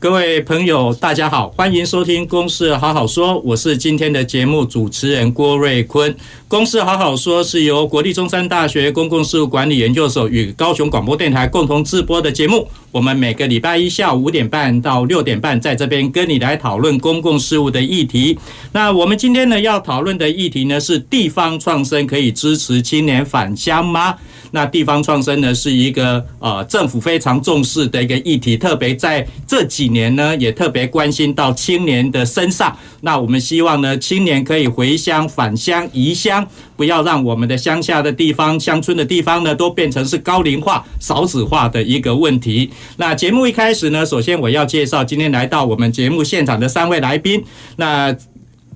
各位朋友，大家好，欢迎收听《公事好好说》，我是今天的节目主持人郭瑞坤。《公事好好说》是由国立中山大学公共事务管理研究所与高雄广播电台共同制播的节目。我们每个礼拜一下午五点半到六点半，在这边跟你来讨论公共事务的议题。那我们今天呢要讨论的议题呢是地方创生可以支持青年返乡吗？那地方创生呢是一个呃政府非常重视的一个议题，特别在这几年呢也特别关心到青年的身上。那我们希望呢青年可以回乡返乡移乡，不要让我们的乡下的地方、乡村的地方呢都变成是高龄化、少子化的一个问题。那节目一开始呢，首先我要介绍今天来到我们节目现场的三位来宾。那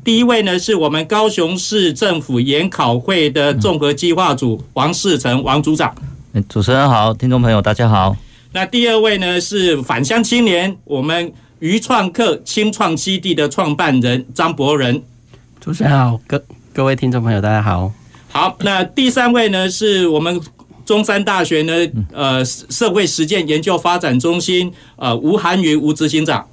第一位呢，是我们高雄市政府研考会的综合计划组王世成王组长。主持人好，听众朋友大家好。那第二位呢，是返乡青年我们渔创客青创基地的创办人张博仁。主持人好，各各位听众朋友大家好。好，那第三位呢，是我们。中山大学呢，呃，社会实践研究发展中心，呃，吴涵云吴执行长。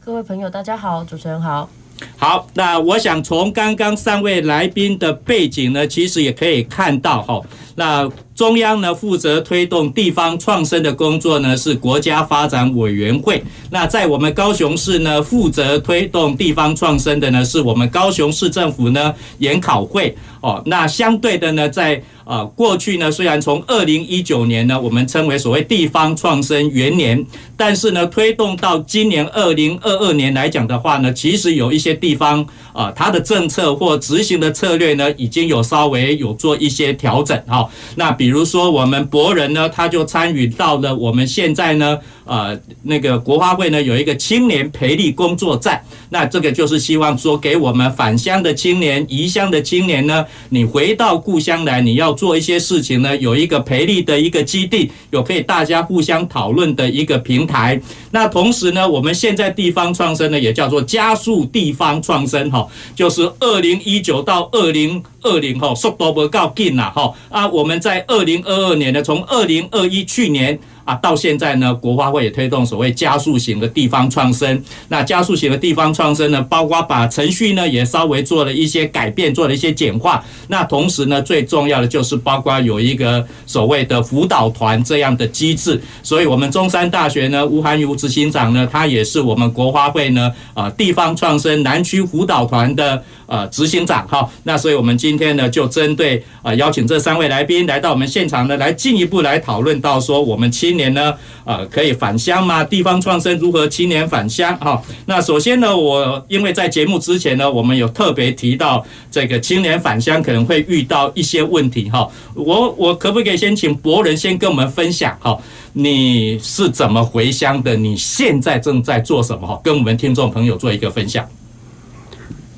各位朋友，大家好，主持人好。好，那我想从刚刚三位来宾的背景呢，其实也可以看到哈，那中央呢负责推动地方创生的工作呢是国家发展委员会，那在我们高雄市呢负责推动地方创生的呢是我们高雄市政府呢研考会哦，那相对的呢在。啊，过去呢，虽然从二零一九年呢，我们称为所谓地方创生元年，但是呢，推动到今年二零二二年来讲的话呢，其实有一些地方啊，它的政策或执行的策略呢，已经有稍微有做一些调整哈。那比如说我们博仁呢，他就参与到了我们现在呢。呃，那个国发会呢有一个青年培力工作站，那这个就是希望说给我们返乡的青年、移乡的青年呢，你回到故乡来，你要做一些事情呢，有一个培力的一个基地，有可以大家互相讨论的一个平台。那同时呢，我们现在地方创生呢也叫做加速地方创生哈，就是二零一九到二零二零哈，速度不够紧呐哈啊，我们在二零二二年呢，从二零二一去年。啊，到现在呢，国发会也推动所谓加速型的地方创生。那加速型的地方创生呢，包括把程序呢也稍微做了一些改变，做了一些简化。那同时呢，最重要的就是包括有一个所谓的辅导团这样的机制。所以，我们中山大学呢，吴涵如执行长呢，他也是我们国发会呢，呃，地方创生南区辅导团的呃执行长。哈，那所以我们今天呢，就针对呃邀请这三位来宾来到我们现场呢，来进一步来讨论到说我们七。今年呢，呃，可以返乡吗？地方创生如何青年返乡？哈，那首先呢，我因为在节目之前呢，我们有特别提到这个青年返乡可能会遇到一些问题，哈，我我可不可以先请博仁先跟我们分享，哈，你是怎么回乡的？你现在正在做什么？哈，跟我们听众朋友做一个分享。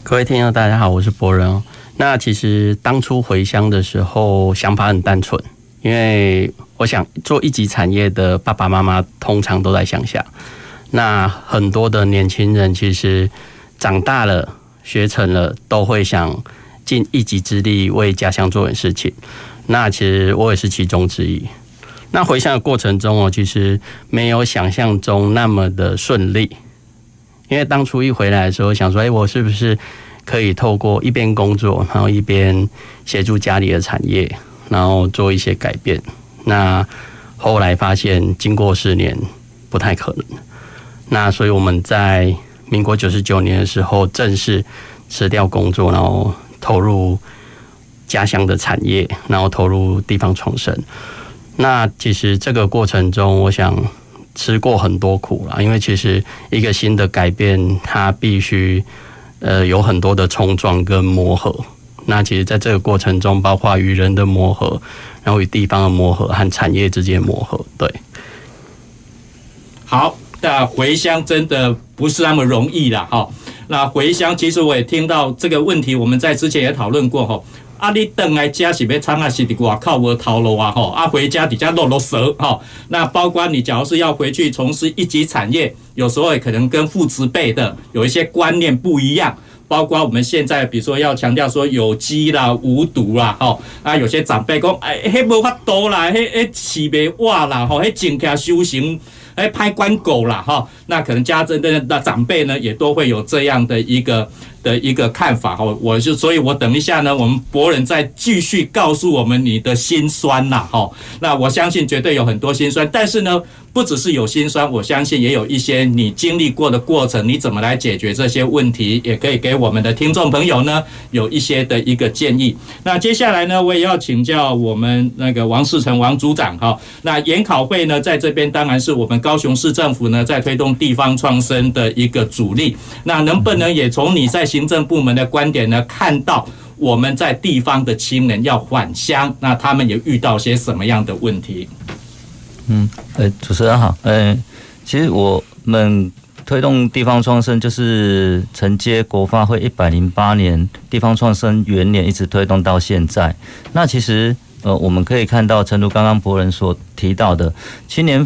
各位听众大家好，我是博仁。那其实当初回乡的时候，想法很单纯。因为我想做一级产业的爸爸妈妈通常都在乡下，那很多的年轻人其实长大了学成了，都会想尽一己之力为家乡做点事情。那其实我也是其中之一。那回乡的过程中哦，其实没有想象中那么的顺利，因为当初一回来的时候，想说，哎，我是不是可以透过一边工作，然后一边协助家里的产业。然后做一些改变，那后来发现经过四年不太可能，那所以我们在民国九十九年的时候正式辞掉工作，然后投入家乡的产业，然后投入地方创生。那其实这个过程中，我想吃过很多苦了，因为其实一个新的改变，它必须呃有很多的冲撞跟磨合。那其实，在这个过程中，包括与人的磨合，然后与地方的磨合和产业之间磨合，对。好，但回乡真的不是那么容易啦。哈。那回乡，其实我也听到这个问题，我们在之前也讨论过哈。啊，你等来家是要唱啊，是的，外靠我头路啊，吼，啊，回家底下落落蛇，哈。那包括你，假如是要回去从事一级产业，有时候也可能跟父执辈的有一些观念不一样。包括我们现在，比如说要强调说有机啦、无毒啦，吼，啊，有些长辈讲，哎，嘿无法度啦，迄迄饲袂活啦，吼，嘿静下修行。哎，拍关狗啦哈，那可能家中的那长辈呢，也都会有这样的一个的一个看法哈。我就，所以我等一下呢，我们博人再继续告诉我们你的辛酸呐哈。那我相信绝对有很多辛酸，但是呢。不只是有辛酸，我相信也有一些你经历过的过程，你怎么来解决这些问题，也可以给我们的听众朋友呢有一些的一个建议。那接下来呢，我也要请教我们那个王世成王组长哈。那研考会呢，在这边当然是我们高雄市政府呢在推动地方创生的一个主力。那能不能也从你在行政部门的观点呢，看到我们在地方的青年要返乡，那他们也遇到些什么样的问题？嗯，呃，主持人好，呃，其实我们推动地方创生，就是承接国发会一百零八年地方创生元年，一直推动到现在。那其实，呃，我们可以看到，诚如刚刚博人所提到的，青年，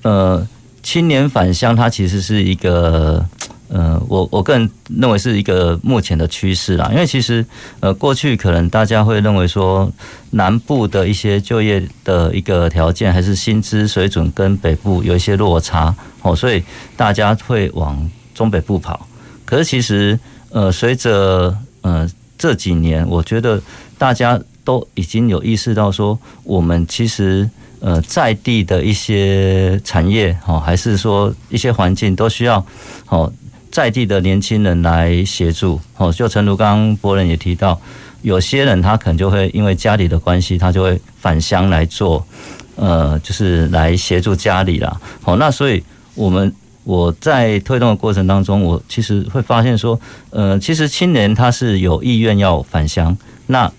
呃，青年返乡，它其实是一个。呃，我我个人认为是一个目前的趋势啦，因为其实呃过去可能大家会认为说南部的一些就业的一个条件还是薪资水准跟北部有一些落差哦，所以大家会往中北部跑。可是其实呃随着呃这几年，我觉得大家都已经有意识到说，我们其实呃在地的一些产业哦，还是说一些环境都需要哦。在地的年轻人来协助，哦，就诚如刚刚博仁也提到，有些人他可能就会因为家里的关系，他就会返乡来做，呃，就是来协助家里啦。好，那所以我们我在推动的过程当中，我其实会发现说，呃，其实青年他是有意愿要返乡，那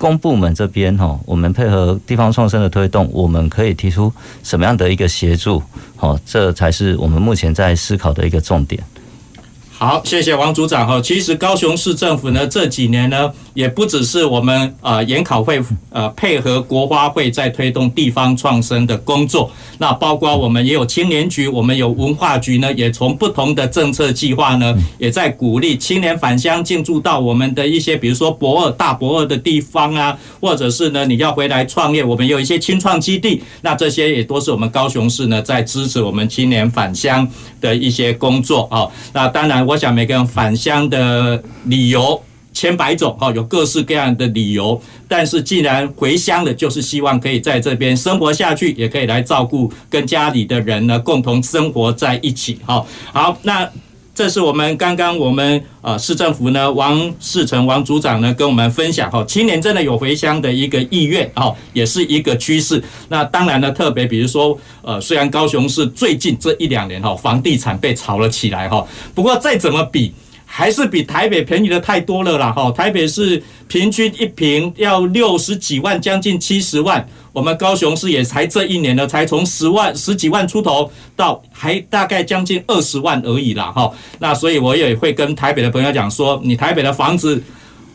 公部门这边哈，我们配合地方创生的推动，我们可以提出什么样的一个协助？好，这才是我们目前在思考的一个重点。好，谢谢王组长哈。其实高雄市政府呢，这几年呢，也不只是我们呃研考会呃配合国花会在推动地方创生的工作，那包括我们也有青年局，我们有文化局呢，也从不同的政策计划呢，也在鼓励青年返乡进驻到我们的一些，比如说博二大博二的地方啊，或者是呢你要回来创业，我们有一些青创基地，那这些也都是我们高雄市呢在支持我们青年返乡的一些工作啊。那当然。我想每个人返乡的理由千百种哈，有各式各样的理由。但是既然回乡了，就是希望可以在这边生活下去，也可以来照顾跟家里的人呢共同生活在一起。哈，好，那这是我们刚刚我们呃市政府呢王世成王组长呢跟我们分享哈，青年真的有回乡的一个意愿哈，也是一个趋势。那当然呢，特别比如说呃，虽然高雄市最近这一两年哈房地产被炒了起来哈，不过再怎么比。还是比台北便宜的太多了啦！哈，台北是平均一平要六十几万，将近七十万。我们高雄市也才这一年呢，才从十万十几万出头到还大概将近二十万而已啦！哈，那所以我也会跟台北的朋友讲说，你台北的房子。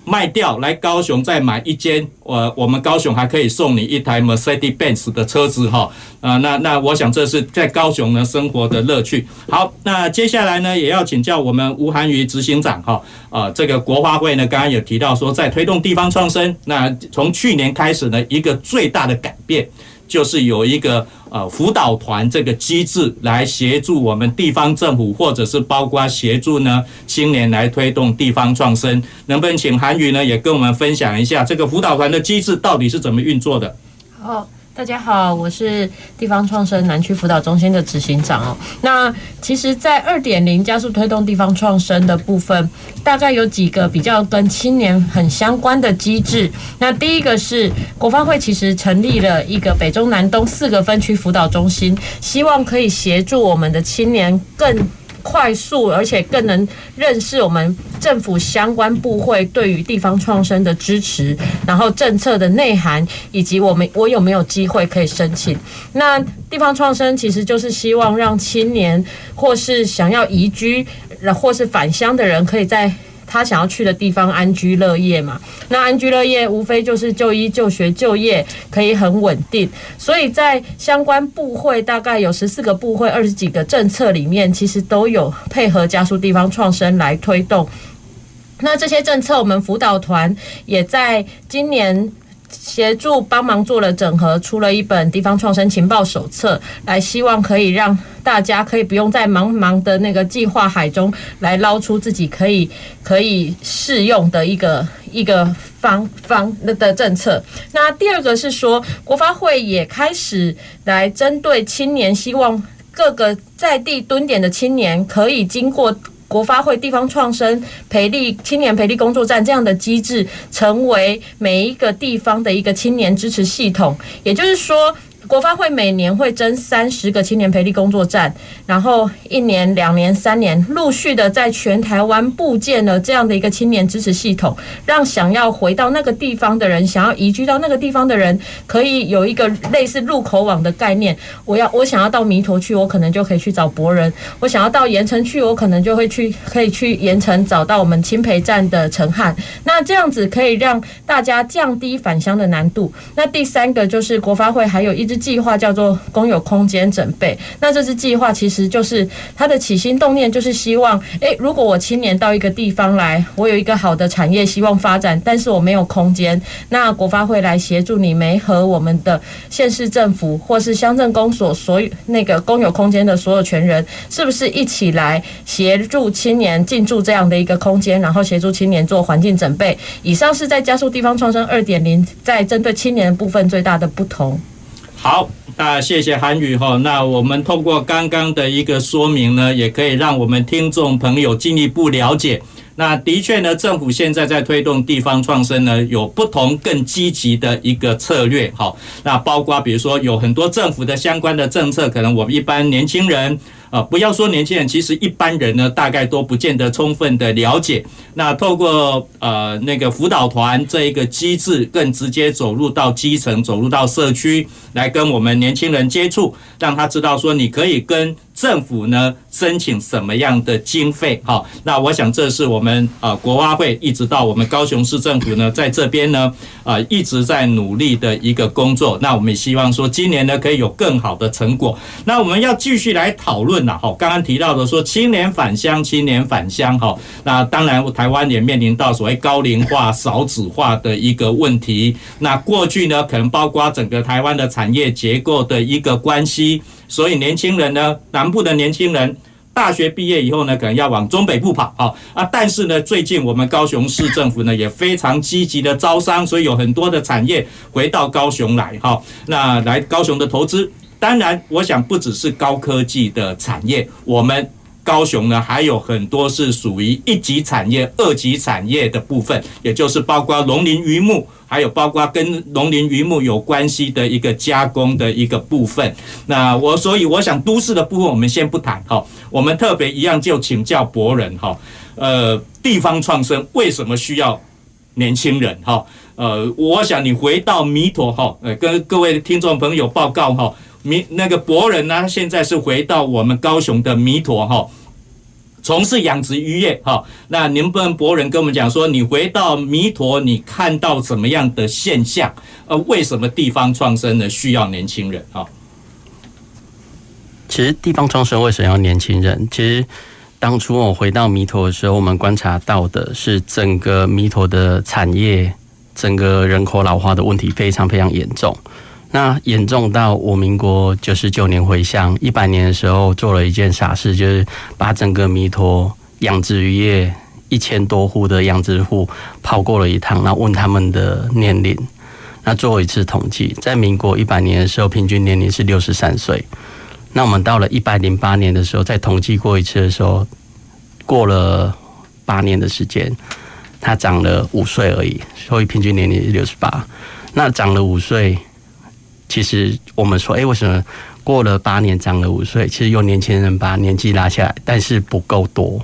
卖掉来高雄再买一间，我，我们高雄还可以送你一台 Mercedes-Benz 的车子哈，啊，那那我想这是在高雄呢生活的乐趣。好，那接下来呢也要请教我们吴涵瑜执行长哈，啊，这个国花会呢刚刚有提到说在推动地方创生，那从去年开始呢一个最大的改变。就是有一个呃辅导团这个机制来协助我们地方政府，或者是包括协助呢青年来推动地方创生，能不能请韩语呢也跟我们分享一下这个辅导团的机制到底是怎么运作的？好。大家好，我是地方创生南区辅导中心的执行长哦。那其实，在二点零加速推动地方创生的部分，大概有几个比较跟青年很相关的机制。那第一个是国发会其实成立了一个北中南东四个分区辅导中心，希望可以协助我们的青年更快速，而且更能认识我们政府相关部会对于地方创生的支持，然后政策的内涵，以及我们我有没有机会可以申请。那地方创生其实就是希望让青年或是想要移居，或是返乡的人，可以在他想要去的地方安居乐业嘛？那安居乐业无非就是就医、就学、就业可以很稳定。所以在相关部会大概有十四个部会、二十几个政策里面，其实都有配合加速地方创生来推动。那这些政策，我们辅导团也在今年。协助帮忙做了整合，出了一本地方创生情报手册，来希望可以让大家可以不用在茫茫的那个计划海中来捞出自己可以可以适用的一个一个方方的政策。那第二个是说，国发会也开始来针对青年，希望各个在地蹲点的青年可以经过。国发会地方创生培力青年培力工作站这样的机制，成为每一个地方的一个青年支持系统，也就是说。国发会每年会征三十个青年培力工作站，然后一年、两年、三年，陆续的在全台湾布建了这样的一个青年支持系统，让想要回到那个地方的人，想要移居到那个地方的人，可以有一个类似入口网的概念。我要我想要到弥陀去，我可能就可以去找博人；我想要到盐埕去，我可能就会去可以去盐埕找到我们青培站的陈汉。那这样子可以让大家降低返乡的难度。那第三个就是国发会还有一支。计划叫做公有空间准备。那这支计划其实就是它的起心动念，就是希望，诶，如果我青年到一个地方来，我有一个好的产业希望发展，但是我没有空间，那国发会来协助你，没和我们的县市政府或是乡镇公所所有那个公有空间的所有权人，是不是一起来协助青年进驻这样的一个空间，然后协助青年做环境准备？以上是在加速地方创生二点零，在针对青年部分最大的不同。好，那谢谢韩宇哈。那我们通过刚刚的一个说明呢，也可以让我们听众朋友进一步了解。那的确呢，政府现在在推动地方创生呢，有不同更积极的一个策略。哈，那包括比如说有很多政府的相关的政策，可能我们一般年轻人。啊，不要说年轻人，其实一般人呢，大概都不见得充分的了解。那透过呃那个辅导团这一个机制，更直接走入到基层，走入到社区，来跟我们年轻人接触，让他知道说，你可以跟政府呢申请什么样的经费。好，那我想这是我们啊国发会一直到我们高雄市政府呢，在这边呢啊一直在努力的一个工作。那我们也希望说，今年呢可以有更好的成果。那我们要继续来讨论。那好，刚刚提到的说青年返乡，青年返乡，哈，那当然台湾也面临到所谓高龄化、少子化的一个问题。那过去呢，可能包括整个台湾的产业结构的一个关系，所以年轻人呢，南部的年轻人大学毕业以后呢，可能要往中北部跑，啊啊，但是呢，最近我们高雄市政府呢也非常积极的招商，所以有很多的产业回到高雄来，哈，那来高雄的投资。当然，我想不只是高科技的产业，我们高雄呢还有很多是属于一级产业、二级产业的部分，也就是包括农林渔牧，还有包括跟农林渔牧有关系的一个加工的一个部分。那我所以我想都市的部分我们先不谈哈，我们特别一样就请教博人哈，呃，地方创生为什么需要年轻人哈？呃，我想你回到弥陀哈，呃，跟各位听众朋友报告哈。弥那个博人呢，现在是回到我们高雄的弥陀哈，从事养殖渔业哈。那您不能博人跟我们讲说，你回到弥陀，你看到怎么样的现象？呃，为什么地方创生呢需要年轻人哈？其实地方创生为什么要年轻人？其实当初我回到弥陀的时候，我们观察到的是整个弥陀的产业，整个人口老化的问题非常非常严重。那严重到我民国九十九年回乡，一百年的时候做了一件傻事，就是把整个弥陀养殖渔业一千多户的养殖户跑过了一趟，然后问他们的年龄，那做一次统计，在民国一百年的时候，平均年龄是六十三岁。那我们到了一百零八年的时候，再统计过一次的时候，过了八年的时间，它长了五岁而已，所以平均年龄是六十八。那长了五岁。其实我们说，哎，为什么过了八年长了五岁，其实有年轻人把年纪拉下来，但是不够多，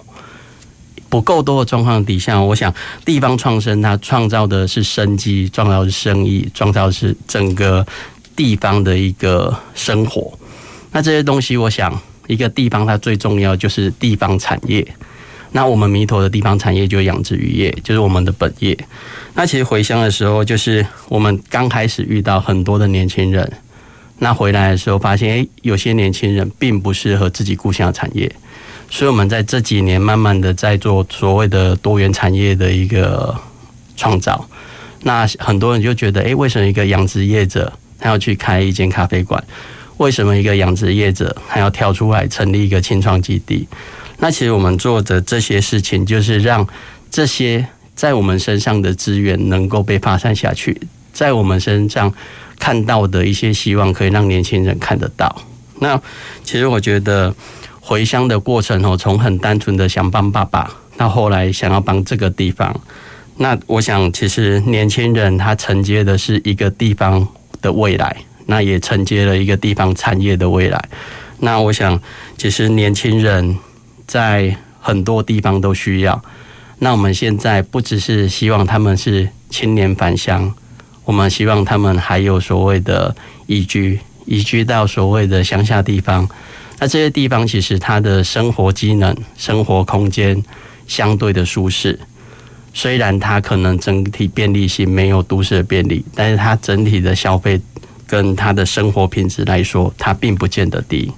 不够多的状况底下，我想地方创生它创造的是生机，创造的是生意，创造的是整个地方的一个生活。那这些东西，我想一个地方它最重要就是地方产业。那我们弥陀的地方产业就是养殖渔业，就是我们的本业。那其实回乡的时候，就是我们刚开始遇到很多的年轻人。那回来的时候发现，诶，有些年轻人并不适合自己故乡的产业。所以我们在这几年慢慢的在做所谓的多元产业的一个创造。那很多人就觉得，诶，为什么一个养殖业者他要去开一间咖啡馆？为什么一个养殖业者他要跳出来成立一个青创基地？那其实我们做的这些事情，就是让这些在我们身上的资源能够被发散下去，在我们身上看到的一些希望，可以让年轻人看得到。那其实我觉得回乡的过程哦，从很单纯的想帮爸爸，到后来想要帮这个地方。那我想，其实年轻人他承接的是一个地方的未来，那也承接了一个地方产业的未来。那我想，其实年轻人。在很多地方都需要。那我们现在不只是希望他们是青年返乡，我们希望他们还有所谓的移居，移居到所谓的乡下地方。那这些地方其实它的生活机能、生活空间相对的舒适，虽然它可能整体便利性没有都市的便利，但是它整体的消费跟它的生活品质来说，它并不见得低。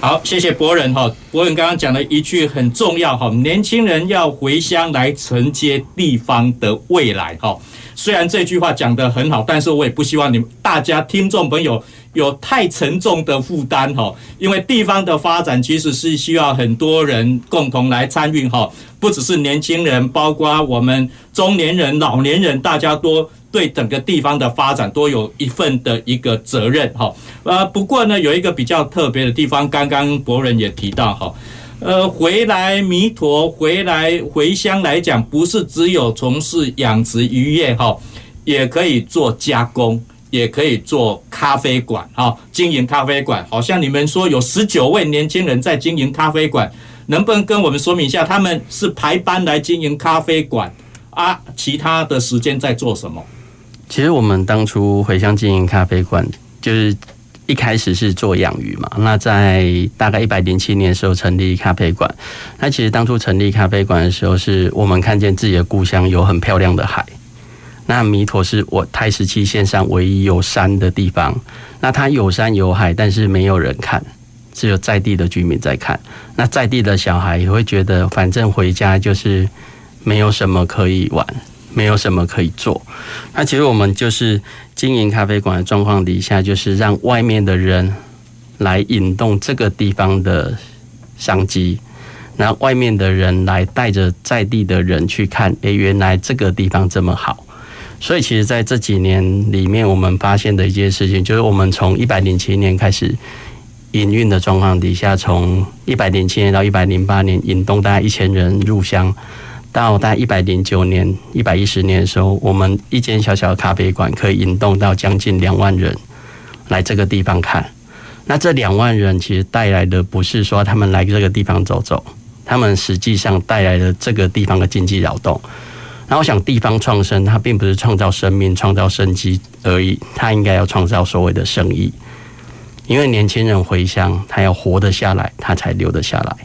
好，谢谢博仁哈。博仁刚刚讲了一句很重要哈，年轻人要回乡来承接地方的未来哈。虽然这句话讲得很好，但是我也不希望你们大家听众朋友有太沉重的负担哈。因为地方的发展其实是需要很多人共同来参与哈，不只是年轻人，包括我们中年人、老年人，大家都。对整个地方的发展都有一份的一个责任哈，呃，不过呢，有一个比较特别的地方，刚刚博仁也提到哈，呃，回来弥陀回来回乡来讲，不是只有从事养殖渔业哈，也可以做加工，也可以做咖啡馆哈，经营咖啡馆，好像你们说有十九位年轻人在经营咖啡馆，能不能跟我们说明一下，他们是排班来经营咖啡馆啊？其他的时间在做什么？其实我们当初回乡经营咖啡馆，就是一开始是做养鱼嘛。那在大概一百零七年的时候成立咖啡馆。那其实当初成立咖啡馆的时候，是我们看见自己的故乡有很漂亮的海。那弥陀是我台十七线上唯一有山的地方。那它有山有海，但是没有人看，只有在地的居民在看。那在地的小孩也会觉得，反正回家就是没有什么可以玩。没有什么可以做，那其实我们就是经营咖啡馆的状况底下，就是让外面的人来引动这个地方的商机，然后外面的人来带着在地的人去看，诶，原来这个地方这么好。所以，其实在这几年里面，我们发现的一件事情，就是我们从一百零七年开始营运的状况底下，从一百零七年到一百零八年，引动大概一千人入乡。到大概一百零九年、一百一十年的时候，我们一间小小的咖啡馆可以引动到将近两万人来这个地方看。那这两万人其实带来的不是说他们来这个地方走走，他们实际上带来了这个地方的经济劳动。那我想，地方创生它并不是创造生命、创造生机而已，它应该要创造所谓的生意。因为年轻人回乡，他要活得下来，他才留得下来。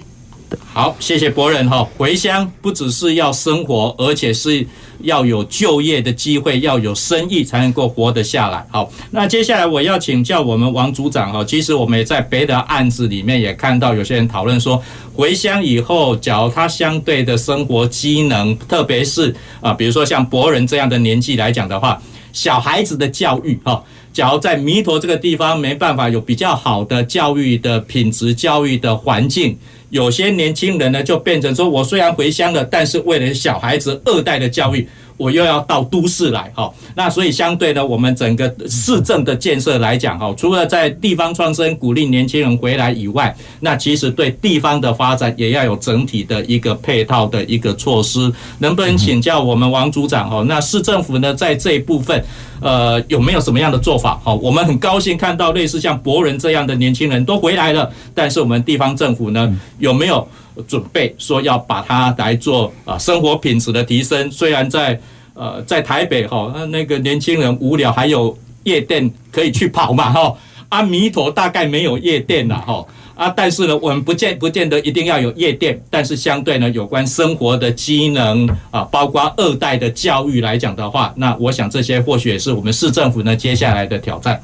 好，谢谢博仁哈。回乡不只是要生活，而且是要有就业的机会，要有生意才能够活得下来。好，那接下来我要请教我们王组长哈。其实我们也在别的案子里面也看到有些人讨论说，回乡以后，假如他相对的生活机能，特别是啊，比如说像博仁这样的年纪来讲的话，小孩子的教育哈，假如在弥陀这个地方没办法有比较好的教育的品质、教育的环境。有些年轻人呢，就变成说，我虽然回乡了，但是为了小孩子二代的教育，我又要到都市来哈。那所以相对呢，我们整个市政的建设来讲哈，除了在地方创生鼓励年轻人回来以外，那其实对地方的发展也要有整体的一个配套的一个措施。能不能请教我们王组长哈？那市政府呢，在这一部分，呃，有没有什么样的做法？好，我们很高兴看到类似像博仁这样的年轻人都回来了，但是我们地方政府呢，有没有准备说要把它来做啊生活品质的提升？虽然在呃在台北哈，那个年轻人无聊，还有夜店可以去跑嘛哈，阿弥陀大概没有夜店了哈。啊，但是呢，我们不见不见得一定要有夜店，但是相对呢，有关生活的机能啊，包括二代的教育来讲的话，那我想这些或许也是我们市政府呢接下来的挑战。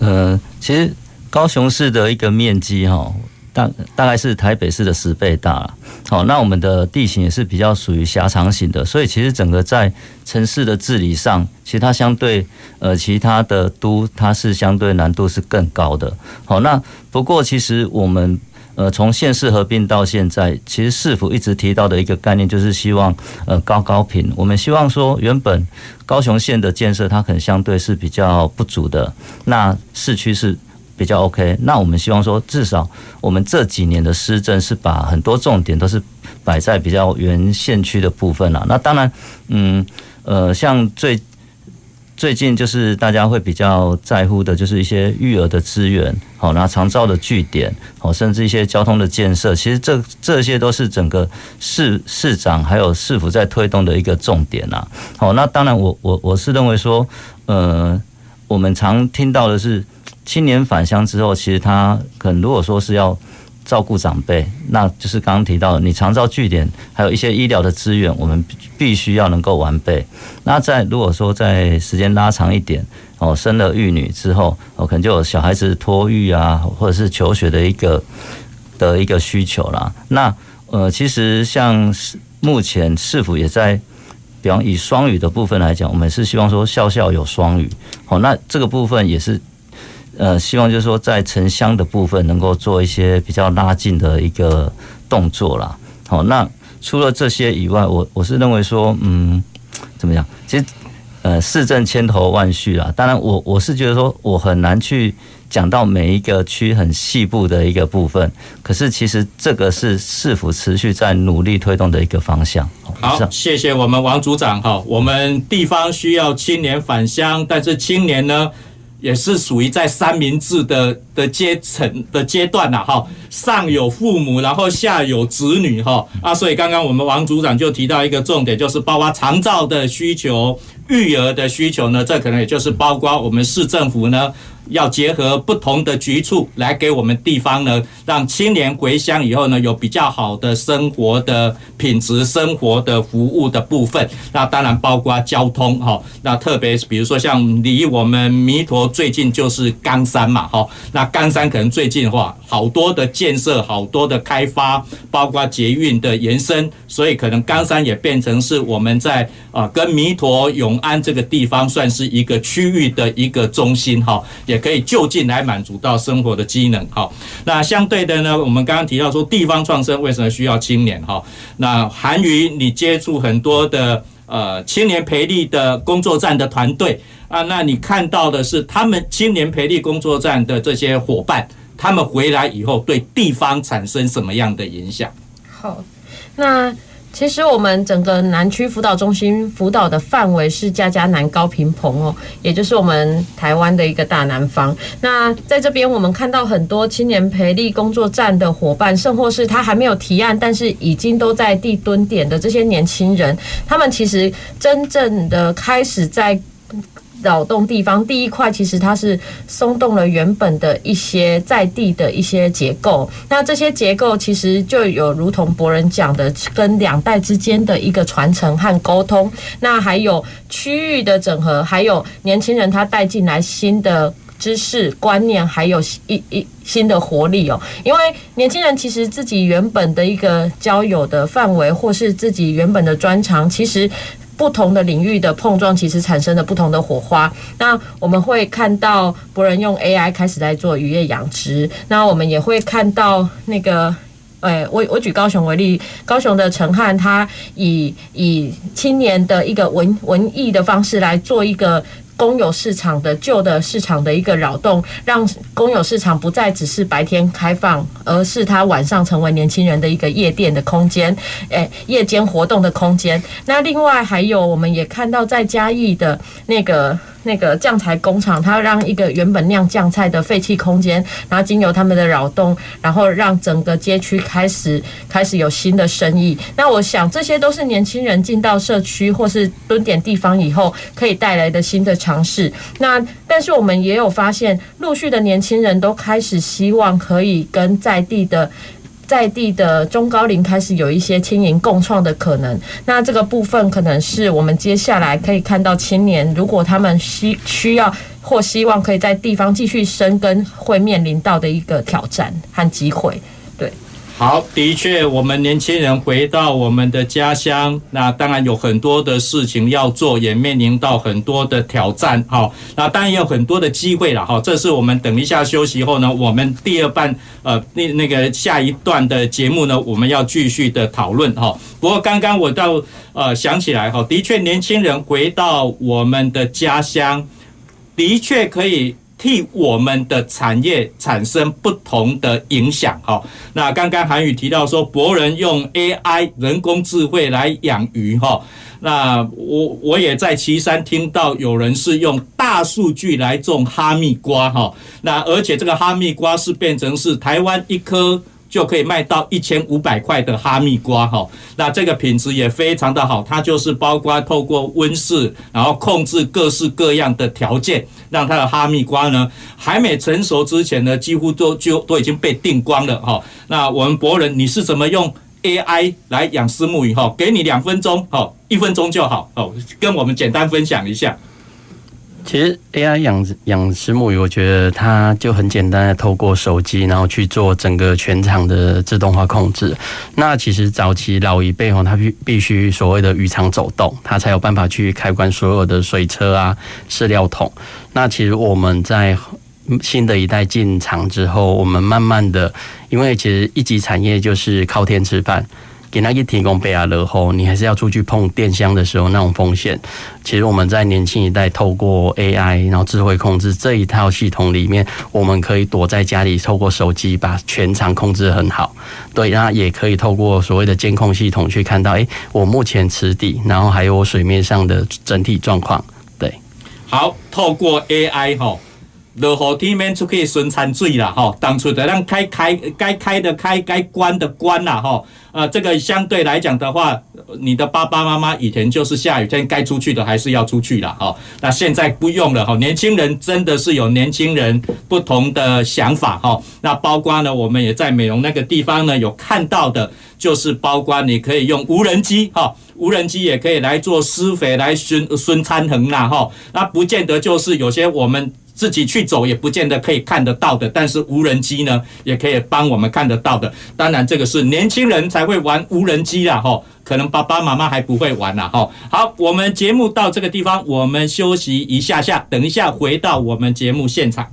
呃，其实高雄市的一个面积哈。大大概是台北市的十倍大了，好，那我们的地形也是比较属于狭长型的，所以其实整个在城市的治理上，其实它相对呃其他的都，它是相对难度是更高的。好，那不过其实我们呃从县市合并到现在，其实市府一直提到的一个概念就是希望呃高高频，我们希望说原本高雄县的建设它可能相对是比较不足的，那市区是。比较 OK，那我们希望说，至少我们这几年的施政是把很多重点都是摆在比较原县区的部分了。那当然，嗯呃，像最最近就是大家会比较在乎的，就是一些育儿的资源，好，那长照的据点，好，甚至一些交通的建设，其实这这些都是整个市市长还有市府在推动的一个重点呐。好，那当然，我我我是认为说，呃，我们常听到的是。青年返乡之后，其实他可能如果说是要照顾长辈，那就是刚刚提到的，你长照据点还有一些医疗的资源，我们必须要能够完备。那在如果说在时间拉长一点，哦，生了育女之后，哦，可能就有小孩子托育啊，或者是求学的一个的一个需求啦。那呃，其实像目前市府也在，比方以双语的部分来讲，我们是希望说校校有双语。好，那这个部分也是。呃，希望就是说，在城乡的部分能够做一些比较拉近的一个动作啦。好，那除了这些以外，我我是认为说，嗯，怎么样？其实，呃，市政千头万绪啊。当然我，我我是觉得说，我很难去讲到每一个区很细部的一个部分。可是，其实这个是市府持续在努力推动的一个方向。好，谢谢我们王组长哈。我们地方需要青年返乡，但是青年呢？也是属于在三明治的的阶层的阶段呐，哈，上有父母，然后下有子女，哈啊，所以刚刚我们王组长就提到一个重点，就是包括长照的需求、育儿的需求呢，这可能也就是包括我们市政府呢。要结合不同的局处来给我们地方呢，让青年回乡以后呢，有比较好的生活的品质、生活的服务的部分。那当然包括交通哈，那特别是比如说像离我们弥陀最近就是冈山嘛哈，那冈山可能最近的话，好多的建设、好多的开发，包括捷运的延伸，所以可能冈山也变成是我们在啊跟弥陀永安这个地方算是一个区域的一个中心哈。也可以就近来满足到生活的机能，好。那相对的呢，我们刚刚提到说地方创生为什么需要青年，哈。那韩瑜你接触很多的呃青年培力的工作站的团队啊，那你看到的是他们青年培力工作站的这些伙伴，他们回来以后对地方产生什么样的影响？好，那。其实我们整个南区辅导中心辅导的范围是家家南高屏澎哦，也就是我们台湾的一个大南方。那在这边，我们看到很多青年培力工作站的伙伴，甚或是他还没有提案，但是已经都在地蹲点的这些年轻人，他们其实真正的开始在。扰动地方第一块，其实它是松动了原本的一些在地的一些结构。那这些结构其实就有如同博仁讲的，跟两代之间的一个传承和沟通。那还有区域的整合，还有年轻人他带进来新的知识观念，还有一一新的活力哦。因为年轻人其实自己原本的一个交友的范围，或是自己原本的专长，其实。不同的领域的碰撞，其实产生了不同的火花。那我们会看到博人用 AI 开始在做渔业养殖，那我们也会看到那个哎，我我举高雄为例，高雄的陈汉他以以青年的一个文文艺的方式来做一个。公有市场的旧的市场的一个扰动，让公有市场不再只是白天开放，而是它晚上成为年轻人的一个夜店的空间，诶，夜间活动的空间。那另外还有，我们也看到在嘉义的那个。那个酱菜工厂，它让一个原本酿酱菜的废弃空间，然后经由他们的扰动，然后让整个街区开始开始有新的生意。那我想，这些都是年轻人进到社区或是蹲点地方以后可以带来的新的尝试。那但是我们也有发现，陆续的年轻人都开始希望可以跟在地的。在地的中高龄开始有一些青银共创的可能，那这个部分可能是我们接下来可以看到青年，如果他们需需要或希望可以在地方继续生根，会面临到的一个挑战和机会。好，的确，我们年轻人回到我们的家乡，那当然有很多的事情要做，也面临到很多的挑战。好，那当然也有很多的机会了。哈，这是我们等一下休息后呢，我们第二半呃那那个下一段的节目呢，我们要继续的讨论。哈，不过刚刚我倒呃想起来，哈，的确年轻人回到我们的家乡，的确可以。替我们的产业产生不同的影响，哈。那刚刚韩宇提到说，博人用 AI 人工智慧来养鱼，哈。那我我也在岐山听到有人是用大数据来种哈密瓜，哈。那而且这个哈密瓜是变成是台湾一颗。就可以卖到一千五百块的哈密瓜哈，那这个品质也非常的好，它就是包括透过温室，然后控制各式各样的条件，让它的哈密瓜呢还没成熟之前呢，几乎都就都已经被订光了哈。那我们博人，你是怎么用 AI 来养虱目鱼哈？给你两分钟哈，一分钟就好哦，跟我们简单分享一下。其实 AI 养养石母鱼，我觉得它就很简单的透过手机，然后去做整个全场的自动化控制。那其实早期老一辈哦，他必必须所谓的鱼场走动，他才有办法去开关所有的水车啊、饲料桶。那其实我们在新的一代进场之后，我们慢慢的，因为其实一级产业就是靠天吃饭。给他一提供备啊，然后你还是要出去碰电箱的时候那种风险。其实我们在年轻一代透过 AI，然后智慧控制这一套系统里面，我们可以躲在家里，透过手机把全场控制很好。对，那也可以透过所谓的监控系统去看到，哎，我目前池底，然后还有我水面上的整体状况。对，好，透过 AI 哈。落雨天免出去巡餐水啦，吼，当初的让开开该开的开，该关的关啦，吼，呃，这个相对来讲的话，你的爸爸妈妈以前就是下雨天该出去的还是要出去啦，吼，那现在不用了，吼，年轻人真的是有年轻人不同的想法，吼，那包括呢，我们也在美容那个地方呢有看到的，就是包括你可以用无人机，哈，无人机也可以来做施肥来巡巡餐横啦，吼，那不见得就是有些我们。自己去走也不见得可以看得到的，但是无人机呢，也可以帮我们看得到的。当然，这个是年轻人才会玩无人机啦，吼，可能爸爸妈妈还不会玩啦，吼。好，我们节目到这个地方，我们休息一下下，等一下回到我们节目现场。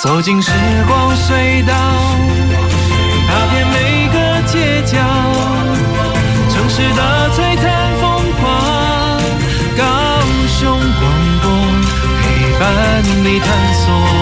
走进时光隧道，踏遍每个街角，城市的璀璨。伴你探索。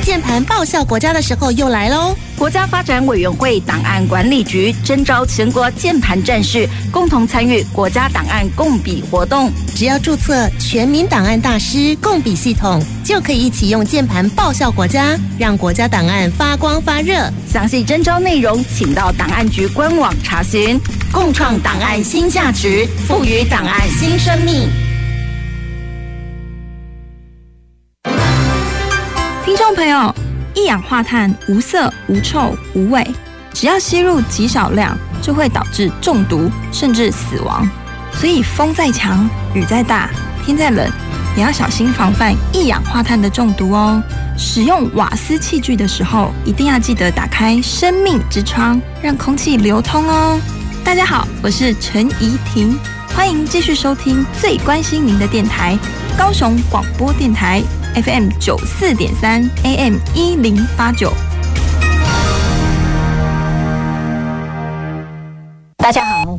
用键盘报效国家的时候又来喽！国家发展委员会档案管理局征召全国键盘战士，共同参与国家档案共笔活动。只要注册全民档案大师共笔系统，就可以一起用键盘报效国家，让国家档案发光发热。详细征召内容，请到档案局官网查询。共创档案新价值，赋予档案新生命。听众朋友，一氧化碳无色、无臭、无味，只要吸入极少量，就会导致中毒甚至死亡。所以风再强、雨再大、天再冷，也要小心防范一氧化碳的中毒哦。使用瓦斯器具的时候，一定要记得打开生命之窗，让空气流通哦。大家好，我是陈怡婷，欢迎继续收听最关心您的电台——高雄广播电台 FM 九四点三 AM 一零八九。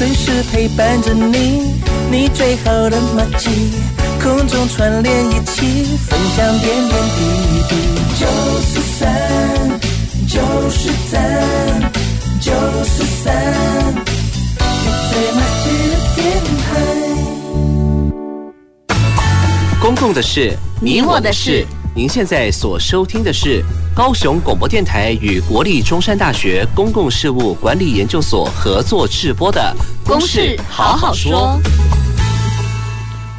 随时陪伴着你，你最好的默契，空中串联一起，分享点点滴滴。九四三，九十三，九四三，你最默契的电台。公共的事，你我的事。您现在所收听的是高雄广播电台与国立中山大学公共事务管理研究所合作制播的《公事好好说》。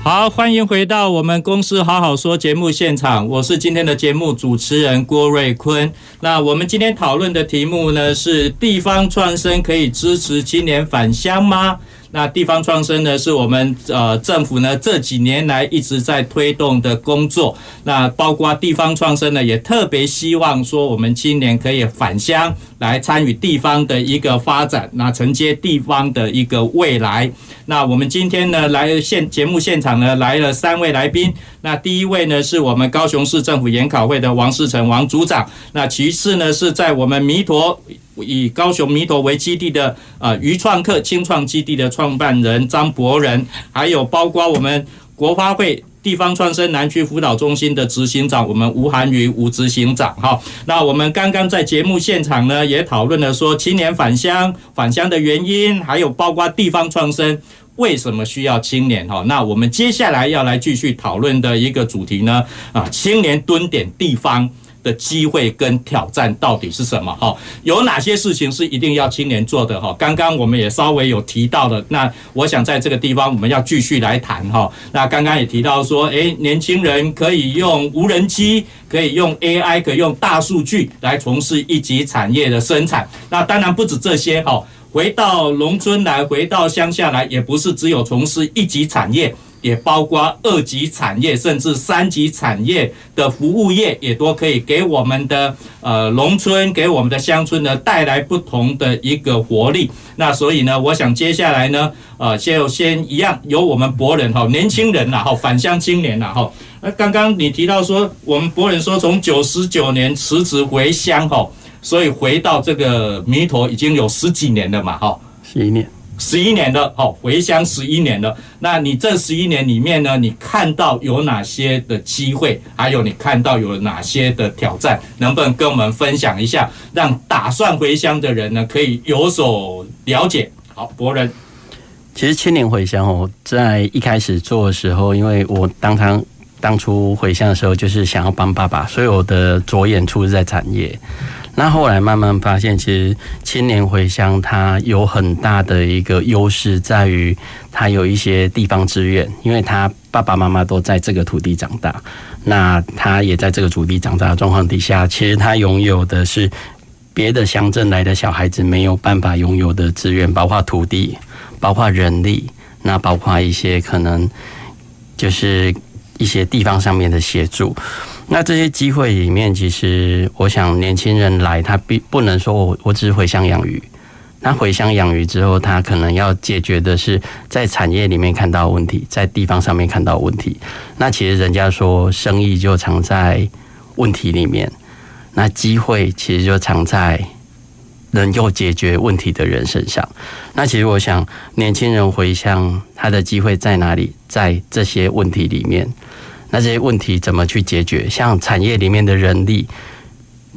好，欢迎回到我们《公事好好说》节目现场，我是今天的节目主持人郭瑞坤。那我们今天讨论的题目呢，是地方创生可以支持青年返乡吗？那地方创生呢，是我们呃政府呢这几年来一直在推动的工作。那包括地方创生呢，也特别希望说我们青年可以返乡来参与地方的一个发展，那承接地方的一个未来。那我们今天呢来现节目现场呢来了三位来宾。那第一位呢是我们高雄市政府研考会的王世成王组长。那其次呢是在我们弥陀。以高雄弥陀为基地的呃渔创客青创基地的创办人张博仁，还有包括我们国发会地方创生南区辅导中心的执行长我们吴涵瑜吴执行长哈。那我们刚刚在节目现场呢也讨论了说青年返乡返乡的原因，还有包括地方创生为什么需要青年哈。那我们接下来要来继续讨论的一个主题呢啊青年蹲点地方。的机会跟挑战到底是什么？哈，有哪些事情是一定要青年做的？哈，刚刚我们也稍微有提到的。那我想在这个地方我们要继续来谈哈。那刚刚也提到说，诶，年轻人可以用无人机，可以用 AI，可以用大数据来从事一级产业的生产。那当然不止这些哈，回到农村来，回到乡下来，也不是只有从事一级产业。也包括二级产业，甚至三级产业的服务业，也都可以给我们的呃农村，给我们的乡村呢带来不同的一个活力。那所以呢，我想接下来呢，呃，就先一样由我们博人哈，年轻人呐哈，返乡青年呐哈。那刚刚你提到说，我们博人说从九十九年辞职回乡哈，所以回到这个弥陀已经有十几年了嘛哈，十一年。十一年的哦，回乡十一年了。那你这十一年里面呢，你看到有哪些的机会，还有你看到有哪些的挑战，能不能跟我们分享一下，让打算回乡的人呢可以有所了解？好，博仁，其实青年回乡哦，在一开始做的时候，因为我当他当初回乡的时候，就是想要帮爸爸，所以我的着眼处是在产业。那后来慢慢发现，其实青年回乡，它有很大的一个优势，在于它有一些地方资源，因为他爸爸妈妈都在这个土地长大，那他也在这个土地长大的状况底下，其实他拥有的是别的乡镇来的小孩子没有办法拥有的资源，包括土地，包括人力，那包括一些可能就是一些地方上面的协助。那这些机会里面，其实我想年轻人来，他必不能说我我只是回乡养鱼。那回乡养鱼之后，他可能要解决的是在产业里面看到问题，在地方上面看到问题。那其实人家说生意就藏在问题里面，那机会其实就藏在能够解决问题的人身上。那其实我想，年轻人回乡，他的机会在哪里？在这些问题里面。那这些问题怎么去解决？像产业里面的人力，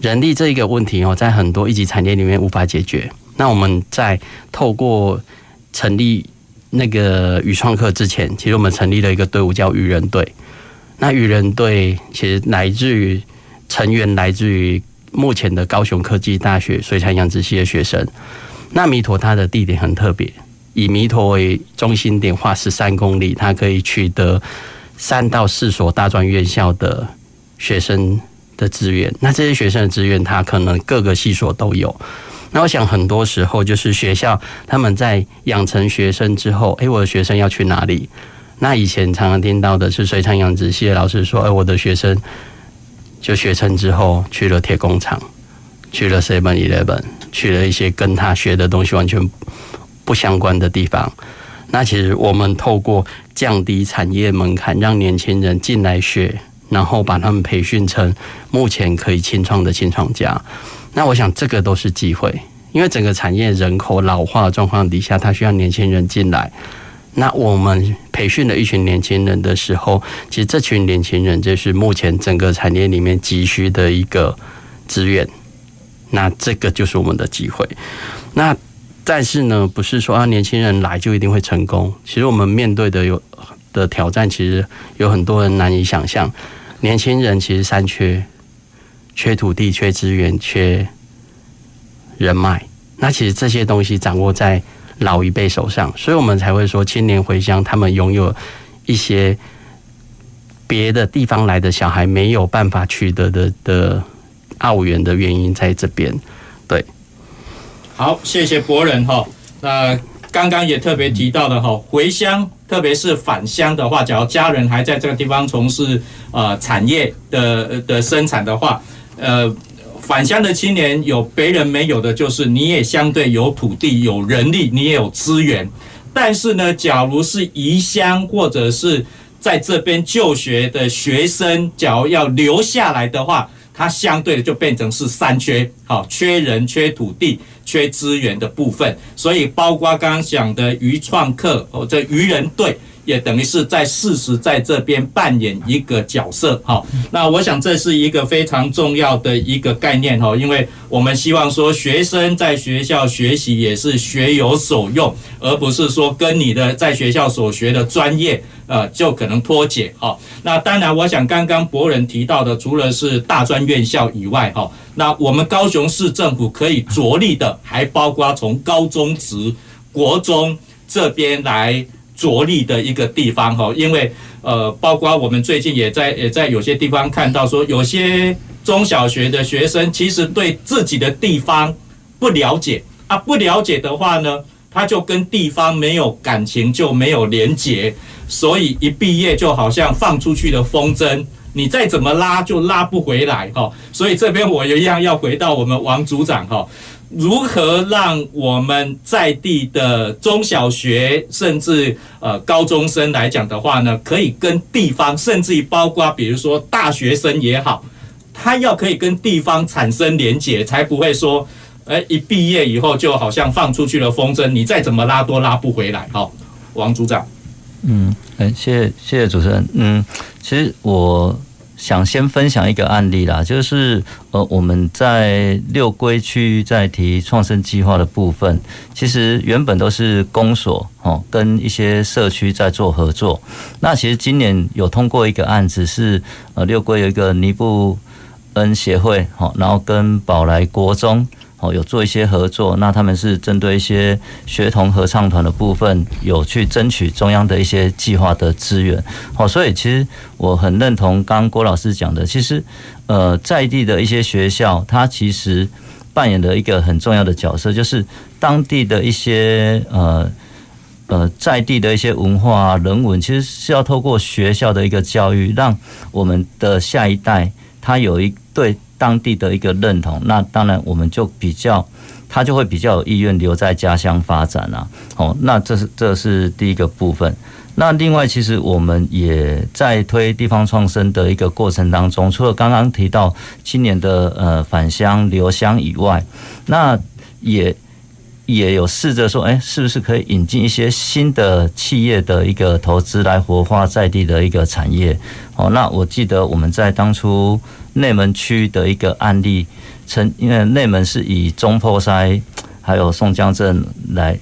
人力这一个问题哦，在很多一级产业里面无法解决。那我们在透过成立那个渔创客之前，其实我们成立了一个队伍叫渔人队。那渔人队其实来自于成员来自于目前的高雄科技大学水产养殖系的学生。那弥陀它的地点很特别，以弥陀为中心点画十三公里，它可以取得三到四所大专院校的学生的资源。那这些学生的资源，他可能各个系所都有。那我想很多时候就是学校他们在养成学生之后，诶，我的学生要去哪里？那以前常常听到的是水产养殖系的老师说，诶，我的学生就学成之后去了铁工厂，去了 Seven Eleven，去了一些跟他学的东西完全不相关的地方。那其实我们透过降低产业门槛，让年轻人进来学，然后把他们培训成目前可以青创的青创家。那我想，这个都是机会，因为整个产业人口老化的状况底下，它需要年轻人进来。那我们培训了一群年轻人的时候，其实这群年轻人就是目前整个产业里面急需的一个资源。那这个就是我们的机会。那但是呢，不是说啊，年轻人来就一定会成功。其实我们面对的有的挑战，其实有很多人难以想象。年轻人其实三缺。缺土地、缺资源、缺人脉，那其实这些东西掌握在老一辈手上，所以我们才会说青年回乡，他们拥有一些别的地方来的小孩没有办法取得的的奥援的原因在这边。对，好，谢谢博仁哈。那刚刚也特别提到的哈，回乡，特别是返乡的话，假如家人还在这个地方从事呃产业的的生产的话。呃，返乡的青年有别人没有的，就是你也相对有土地、有人力，你也有资源。但是呢，假如是移乡或者是在这边就学的学生，假如要留下来的话，它相对的就变成是三缺，好，缺人、缺土地、缺资源的部分。所以，包括刚刚讲的渔创客哦，这渔人队。也等于是在事实在这边扮演一个角色，哈。那我想这是一个非常重要的一个概念，哈，因为我们希望说学生在学校学习也是学有所用，而不是说跟你的在学校所学的专业，呃，就可能脱节，哈。那当然，我想刚刚博仁提到的，除了是大专院校以外，哈，那我们高雄市政府可以着力的，还包括从高中职、国中这边来。着力的一个地方哈，因为呃，包括我们最近也在也在有些地方看到说，有些中小学的学生其实对自己的地方不了解啊，不了解的话呢，他就跟地方没有感情，就没有连结，所以一毕业就好像放出去的风筝，你再怎么拉就拉不回来哈。所以这边我一样要回到我们王组长哈。如何让我们在地的中小学，甚至呃高中生来讲的话呢，可以跟地方，甚至于包括比如说大学生也好，他要可以跟地方产生连结，才不会说，哎，一毕业以后就好像放出去了风筝，你再怎么拉都拉不回来。好，王组长，嗯，哎，谢谢谢谢主持人，嗯，其实我。想先分享一个案例啦，就是呃，我们在六龟区在提创生计划的部分，其实原本都是公所哦，跟一些社区在做合作。那其实今年有通过一个案子，是呃六龟有一个尼布恩协会，好，然后跟宝来国中。哦，有做一些合作，那他们是针对一些学童合唱团的部分，有去争取中央的一些计划的资源。好，所以其实我很认同刚郭老师讲的，其实呃，在地的一些学校，它其实扮演的一个很重要的角色，就是当地的一些呃呃在地的一些文化、人文，其实是要透过学校的一个教育，让我们的下一代他有一对当地的一个认同。那当然，我们就比较他就会比较有意愿留在家乡发展啊。哦，那这是这是第一个部分。那另外，其实我们也在推地方创生的一个过程当中，除了刚刚提到今年的呃返乡留乡以外，那也也有试着说，哎，是不是可以引进一些新的企业的一个投资来活化在地的一个产业？哦，那我记得我们在当初内门区的一个案例，曾因为内门是以中破塞还有宋江镇来